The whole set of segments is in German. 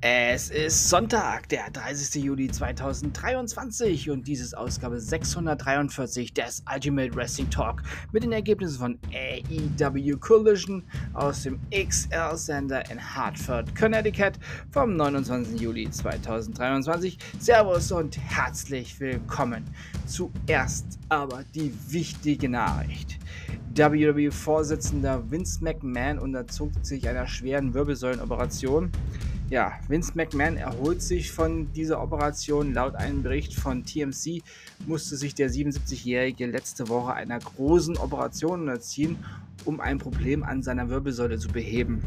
Es ist Sonntag, der 30. Juli 2023 und dies ist Ausgabe 643 des Ultimate Wrestling Talk mit den Ergebnissen von AEW Collision aus dem XL-Sender in Hartford, Connecticut vom 29. Juli 2023. Servus und herzlich willkommen. Zuerst aber die wichtige Nachricht. WWE-Vorsitzender Vince McMahon unterzog sich einer schweren Wirbelsäulenoperation. Ja, Vince McMahon erholt sich von dieser Operation. Laut einem Bericht von TMC musste sich der 77-Jährige letzte Woche einer großen Operation unterziehen, um ein Problem an seiner Wirbelsäule zu beheben.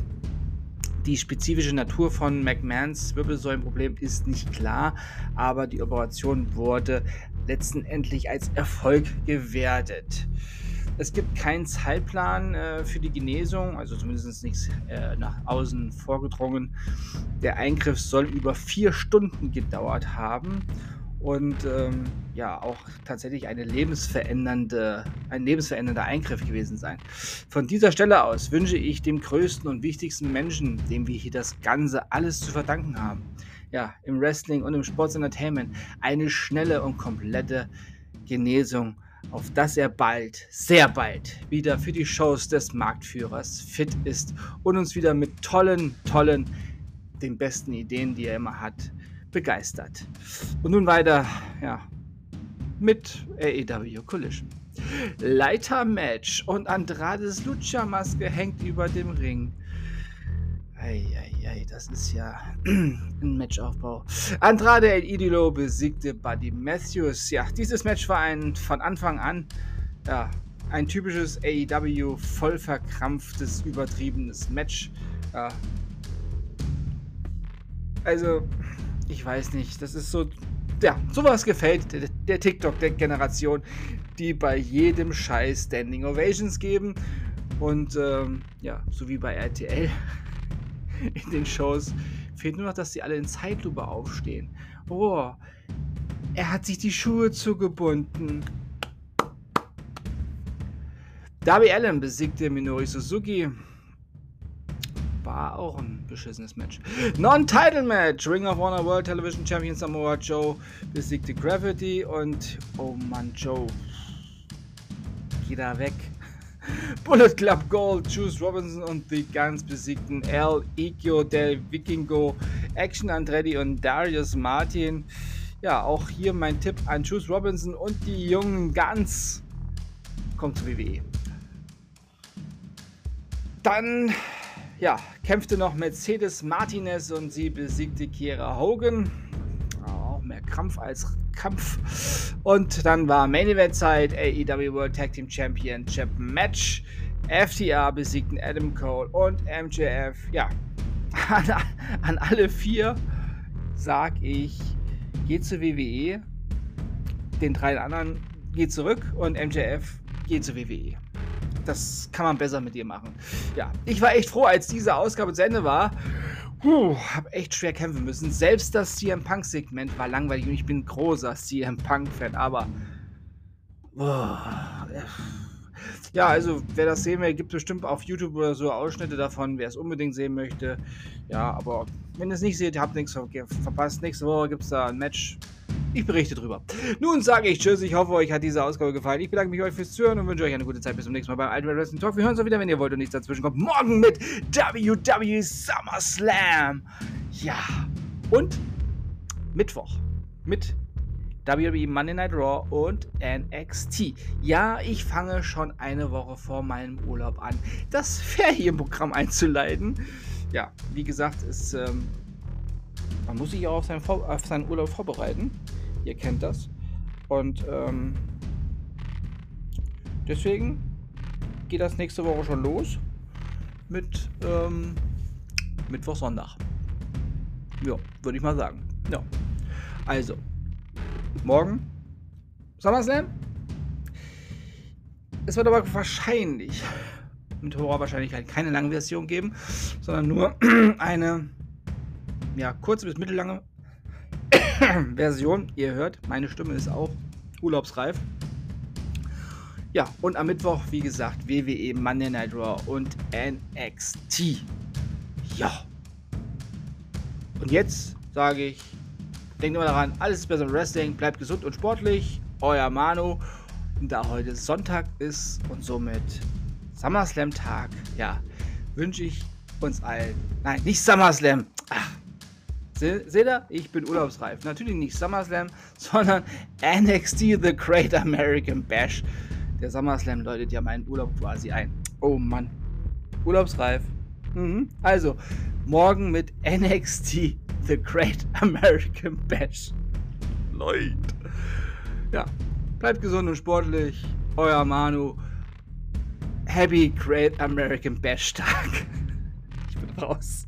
Die spezifische Natur von McMahons Wirbelsäulenproblem ist nicht klar, aber die Operation wurde letztendlich als Erfolg gewertet. Es gibt keinen Zeitplan äh, für die Genesung, also zumindest nichts äh, nach außen vorgedrungen. Der Eingriff soll über vier Stunden gedauert haben und ähm, ja auch tatsächlich eine lebensverändernde, ein lebensverändernder Eingriff gewesen sein. Von dieser Stelle aus wünsche ich dem größten und wichtigsten Menschen, dem wir hier das Ganze alles zu verdanken haben, ja, im Wrestling und im Sports Entertainment, eine schnelle und komplette Genesung auf dass er bald, sehr bald, wieder für die Shows des Marktführers fit ist und uns wieder mit tollen, tollen, den besten Ideen, die er immer hat, begeistert. Und nun weiter, ja, mit AEW Collision. Leitermatch und Andrades Lucha-Maske hängt über dem Ring. Eieiei, das ist ja ein Matchaufbau. Andrade El Idolo besiegte Buddy Matthews. Ja, dieses Match war ein von Anfang an ja, ein typisches AEW voll verkrampftes, übertriebenes Match. Ja. Also, ich weiß nicht, das ist so. Ja, sowas gefällt der, der TikTok der Generation, die bei jedem Scheiß Standing Ovations geben. Und ähm, ja, so wie bei RTL in den Shows. Fehlt nur noch, dass sie alle in Zeitlupe aufstehen. Oh, er hat sich die Schuhe zugebunden. Darby Allen besiegte Minori Suzuki. War auch ein beschissenes Match. Non-Title-Match. Ring of Honor World Television Champion Samoa Joe besiegte Gravity und oh Mann, Joe. Geh da weg. Bullet Club Gold, Juice Robinson und die ganz besiegten El Ikio del Vikingo, Action Andretti und Darius Martin. Ja, auch hier mein Tipp an Juice Robinson und die jungen Guns. Kommt zu WWE. Dann, ja, kämpfte noch Mercedes Martinez und sie besiegte Kiera Hogan. Krampf als Kampf. Und dann war Main Event Zeit, AEW World Tag Team Championship Match. FTR besiegten Adam Cole und MJF. Ja, an, an alle vier sag ich, geht zur WWE. Den drei anderen geht zurück und MJF geht zur WWE. Das kann man besser mit ihr machen. Ja, ich war echt froh, als diese Ausgabe zu Ende war. Puh, hab echt schwer kämpfen müssen. Selbst das CM Punk-Segment war langweilig und ich bin großer CM Punk-Fan, aber. Boah, ja, also wer das sehen will, gibt bestimmt auf YouTube oder so Ausschnitte davon, wer es unbedingt sehen möchte. Ja, aber wenn ihr es nicht seht, habt nichts verpasst. Nächste Woche gibt es da ein Match ich berichte drüber. Nun sage ich Tschüss. Ich hoffe, euch hat diese Ausgabe gefallen. Ich bedanke mich euch fürs Zuhören und wünsche euch eine gute Zeit. Bis zum nächsten Mal beim Ultimate Wrestling Talk. Wir hören uns wieder, wenn ihr wollt und nichts dazwischen kommt. Morgen mit WWE SummerSlam. Ja. Und Mittwoch mit WWE Monday Night Raw und NXT. Ja, ich fange schon eine Woche vor meinem Urlaub an, das Ferienprogramm einzuleiten. Ja, wie gesagt, ist, ähm, man muss sich auch auf seinen, auf seinen Urlaub vorbereiten. Ihr kennt das. Und ähm, deswegen geht das nächste Woche schon los mit ähm, Mittwoch, Sonntag. Ja, würde ich mal sagen. Ja. Also, morgen SummerSlam. Es wird aber wahrscheinlich mit hoher Wahrscheinlichkeit keine lange Version geben, sondern nur eine ja, kurze bis mittellange Version. Ihr hört, meine Stimme ist auch urlaubsreif. Ja, und am Mittwoch, wie gesagt, WWE Monday Night Raw und NXT. Ja. Und jetzt sage ich, denkt immer daran, alles ist besser im Wrestling, bleibt gesund und sportlich. Euer Manu. Da heute Sonntag ist und somit SummerSlam-Tag, ja, wünsche ich uns allen. Nein, nicht SummerSlam. Ach, seht ihr? Ich bin urlaubsreif. Natürlich nicht SummerSlam, sondern NXT The Great American Bash. Der SummerSlam läutet ja meinen Urlaub quasi ein. Oh Mann. Urlaubsreif. Mhm. Also, morgen mit NXT The Great American Bash. Leute. Ja, bleibt gesund und sportlich. Euer Manu. Happy Great American Bash Tag. Ich bin raus.